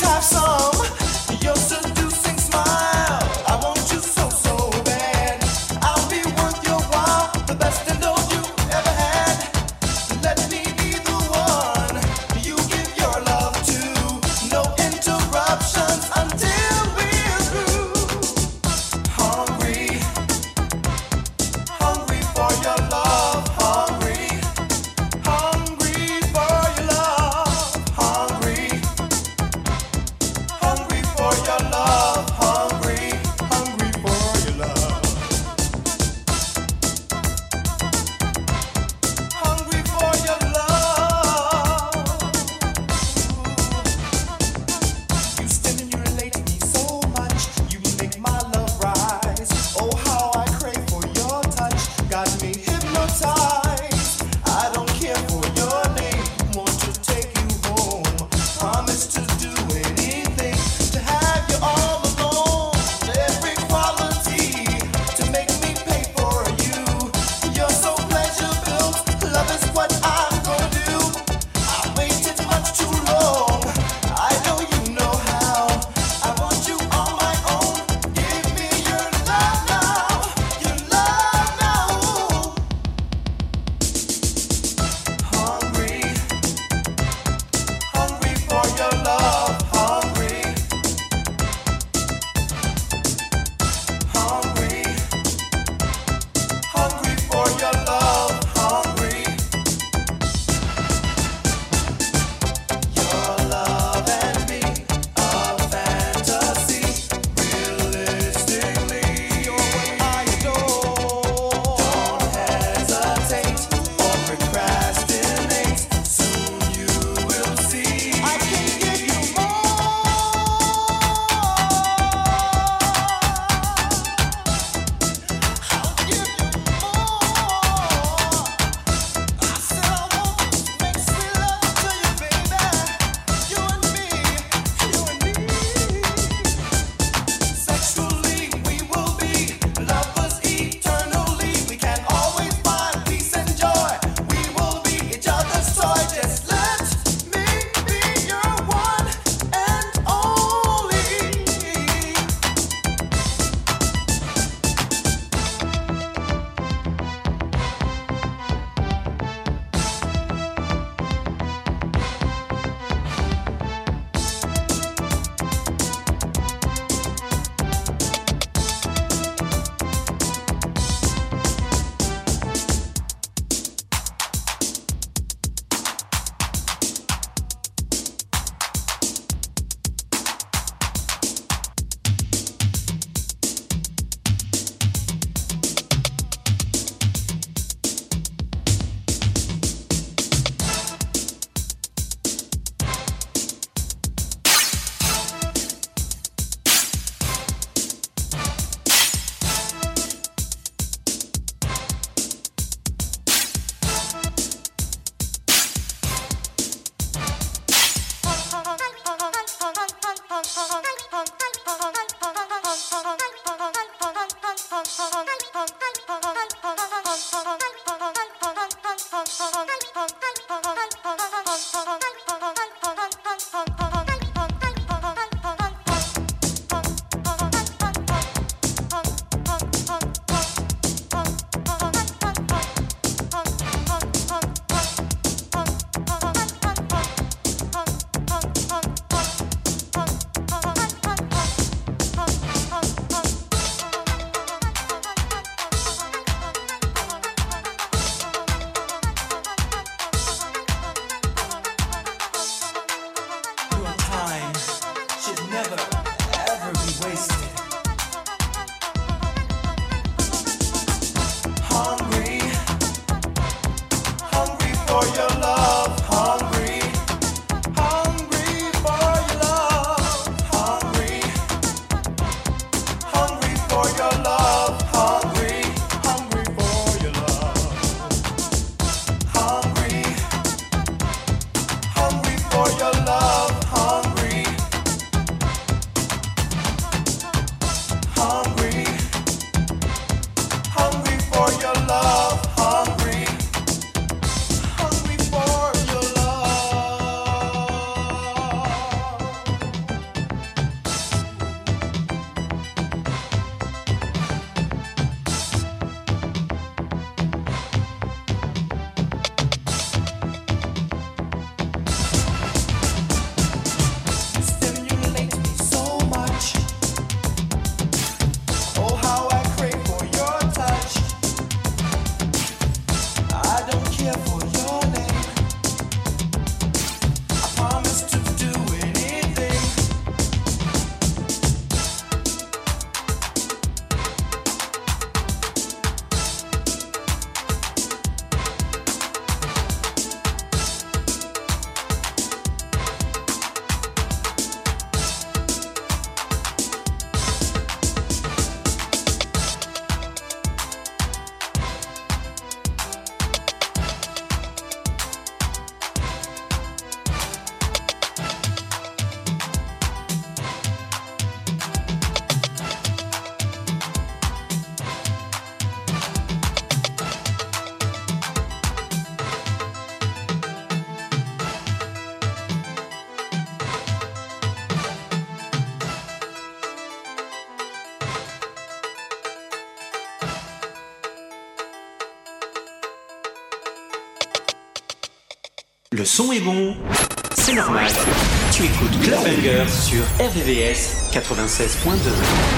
have some. Son est bon, c'est normal. Tu écoutes Clubbanger sur RVVS 96.2.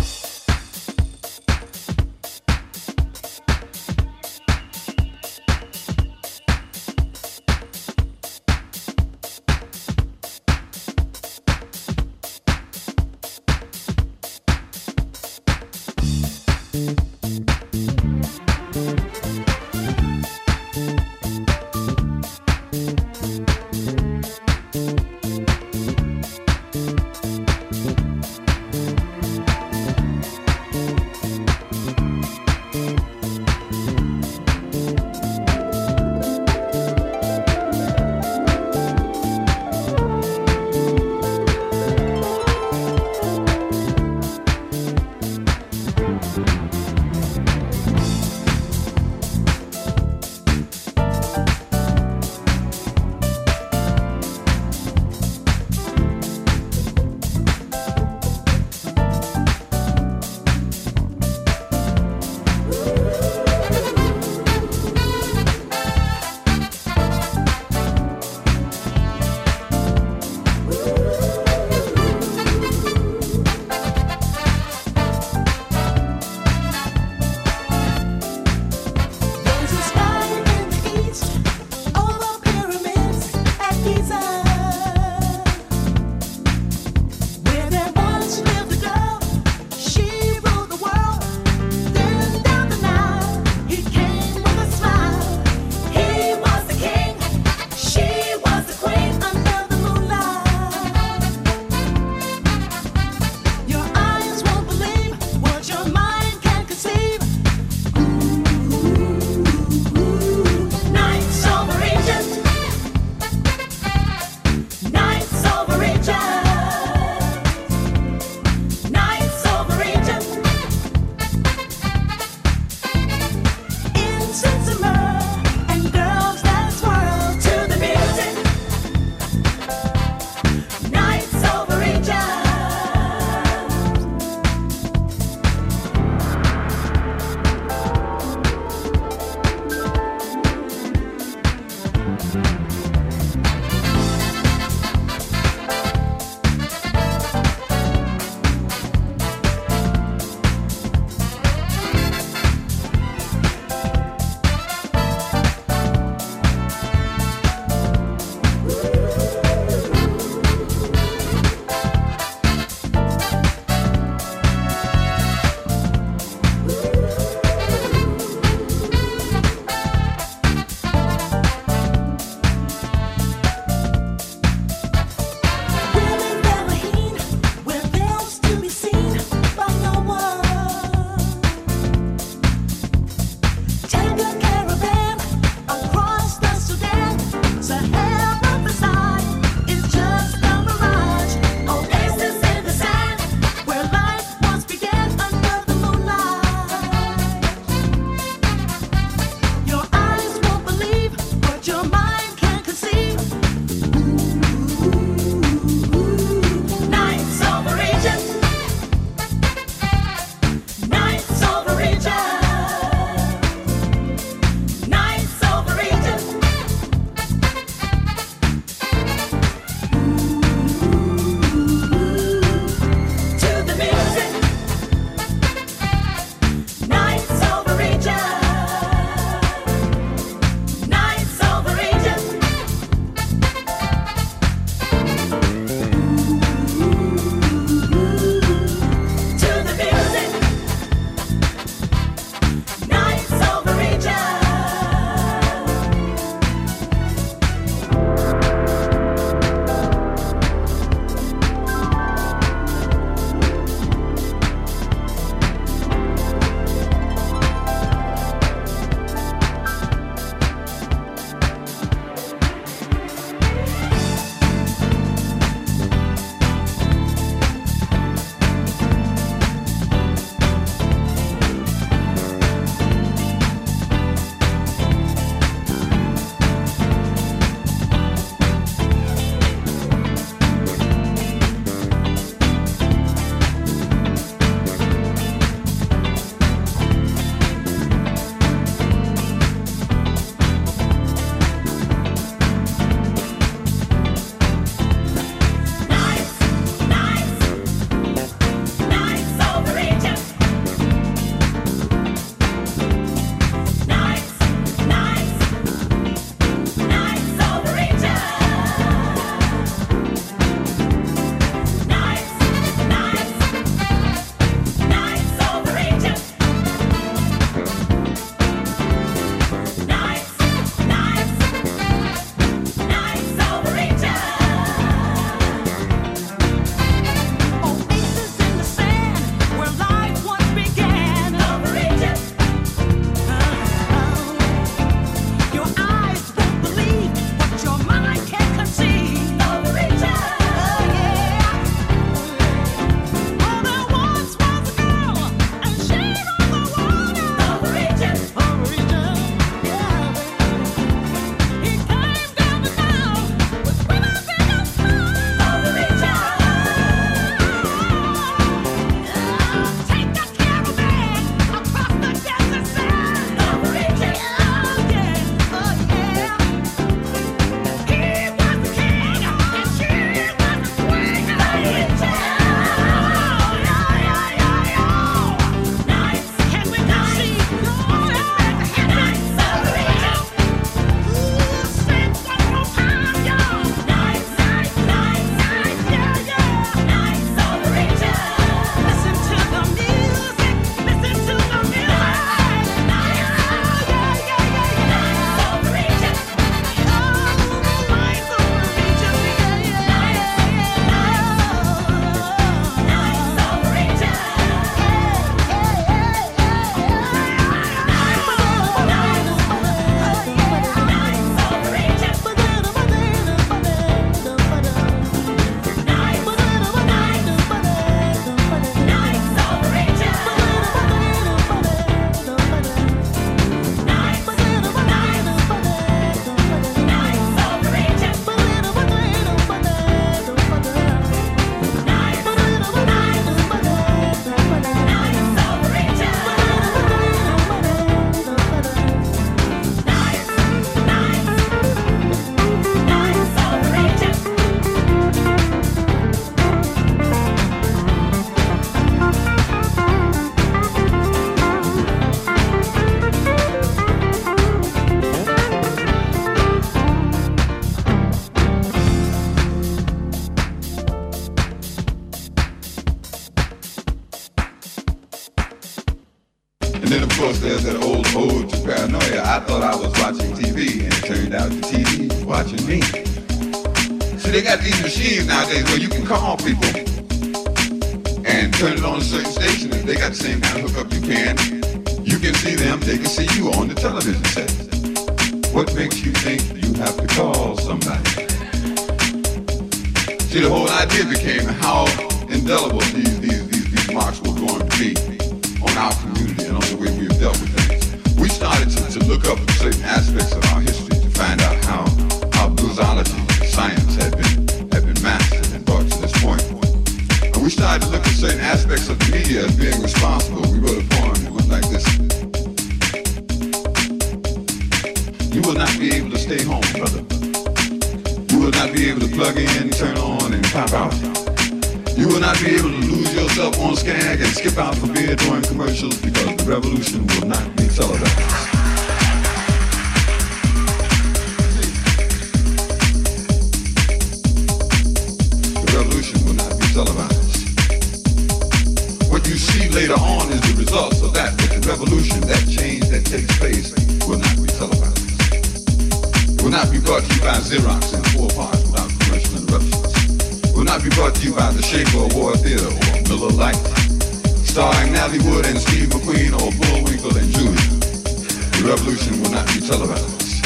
revolution will not be televised.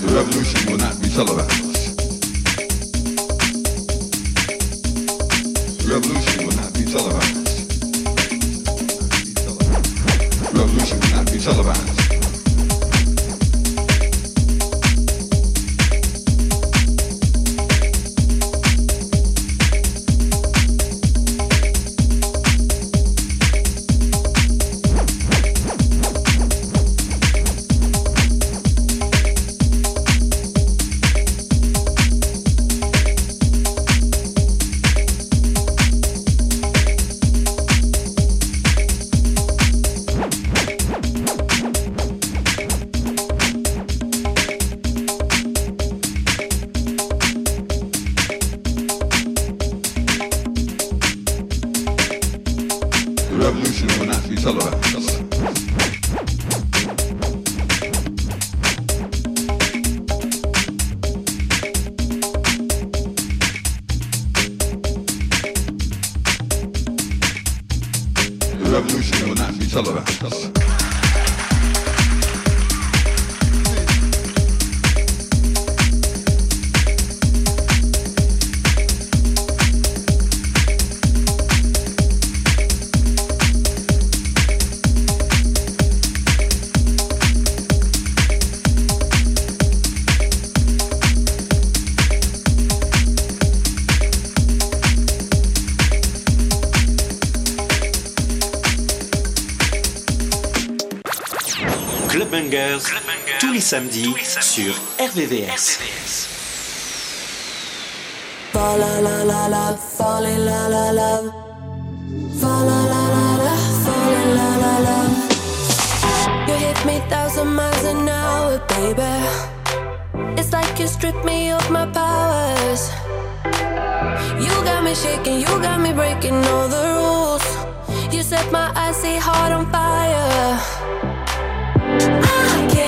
The revolution will not be televised. The revolution will not be televised. The revolution will not be televised. samedis, sur RVVS. You hit me thousand miles an hour, baby. It's like you stripped me of my powers. You got me shaking, you got me breaking all the rules. You set my icy heart on fire. I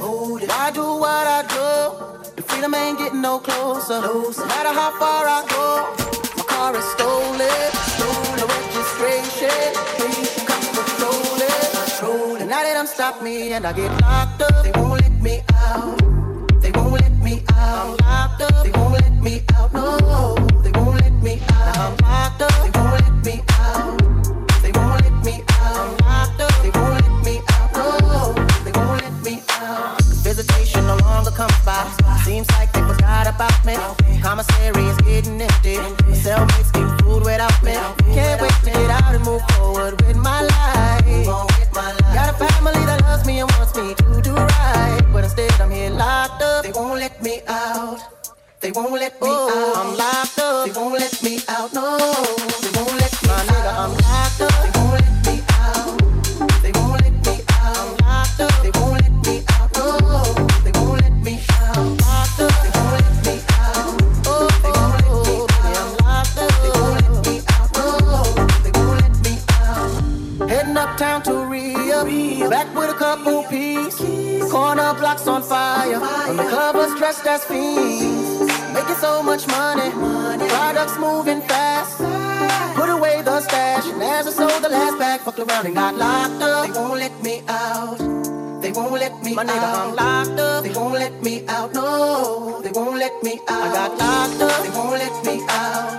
live. I do what I do. The freedom ain't getting no closer. No matter how far I go, my car is stolen. Stolen registration. Cops patrol it. Now they done stop me and I get locked up. Back with a couple peas. Corner blocks on fire. On the covers dressed as fiends. Making so much money. Products moving fast. Put away the stash. And as I sold the last bag, fucked around and got locked up. They won't let me out. They won't let me My nigga, out. I'm locked up. They won't let me out. No, they won't let me out. I got locked up. They won't let me out.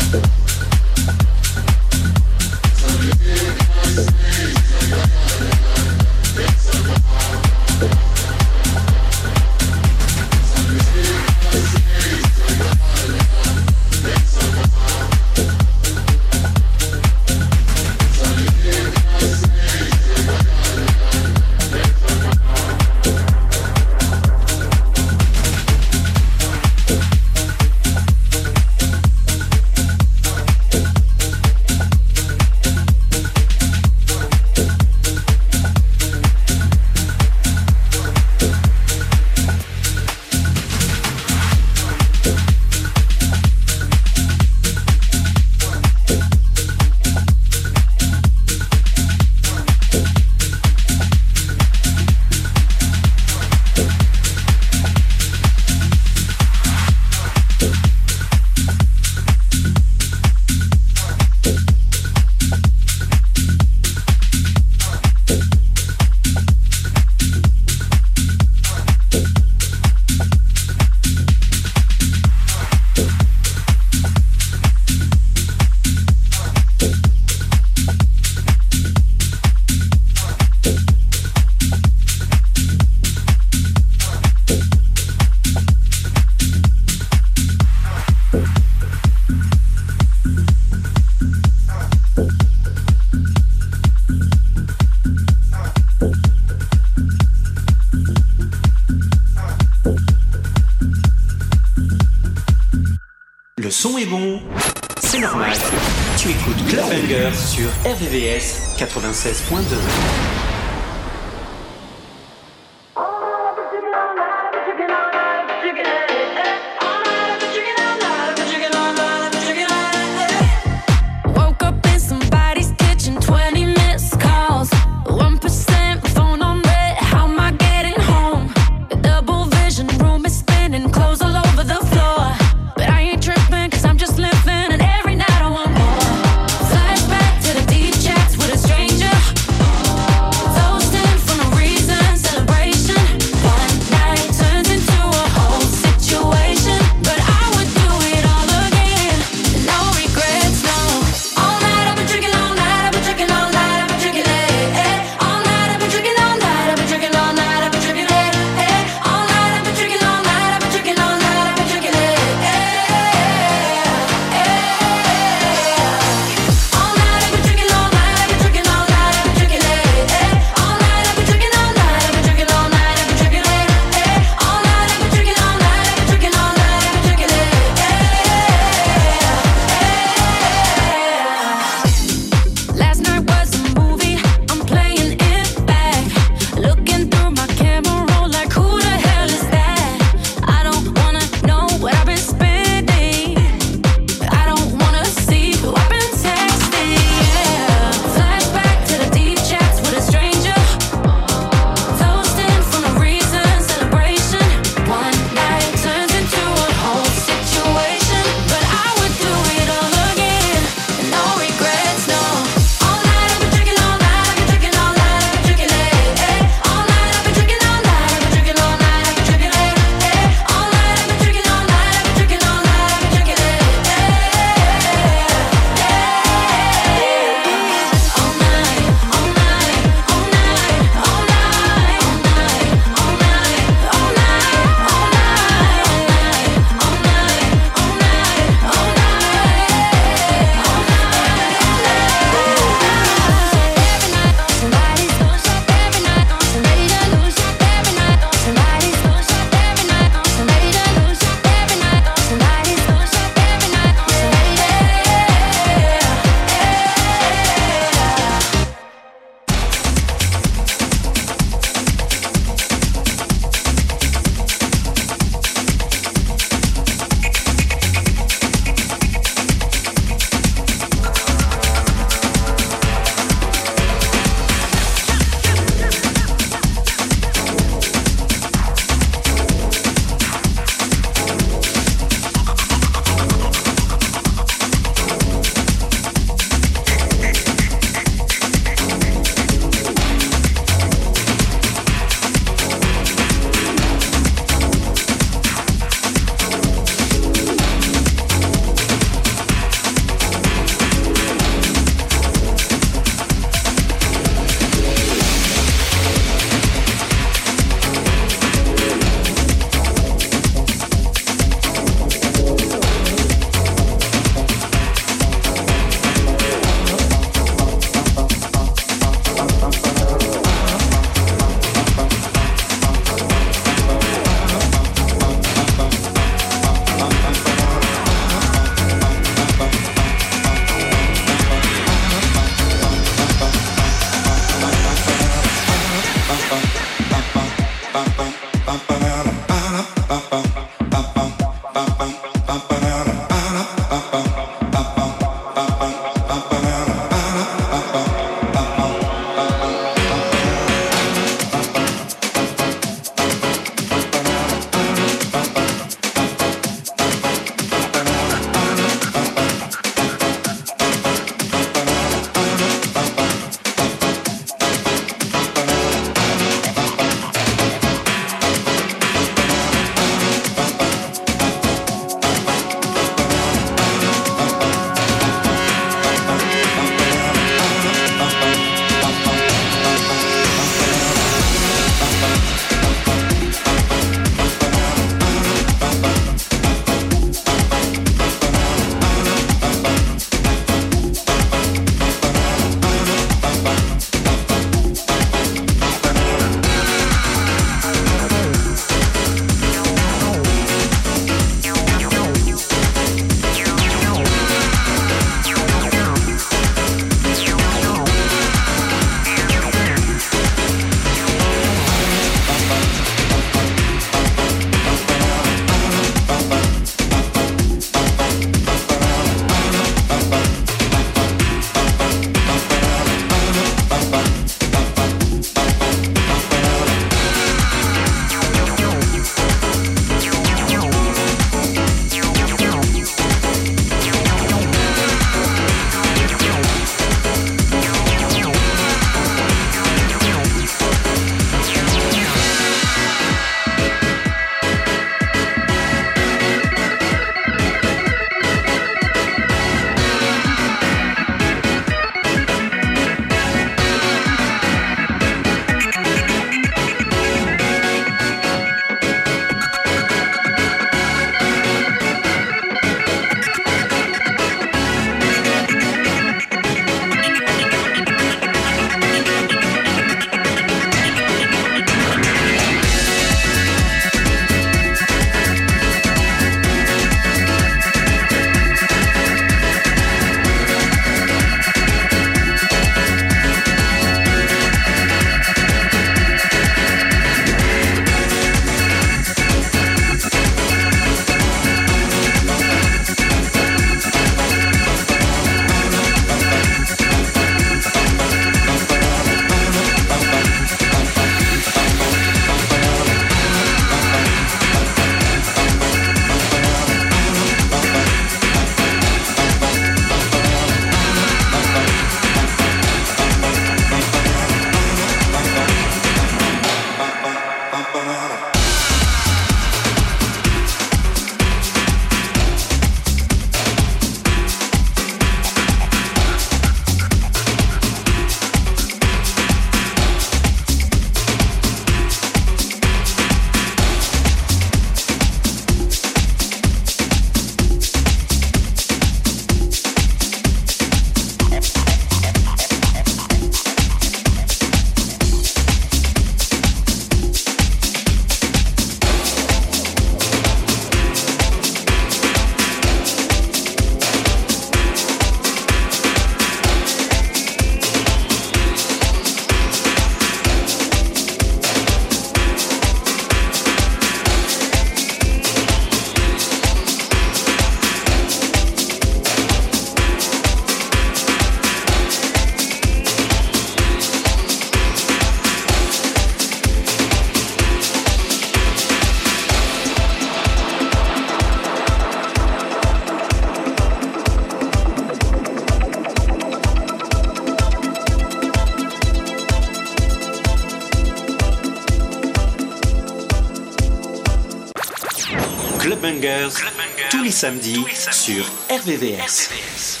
Tous les samedis sur RVVS.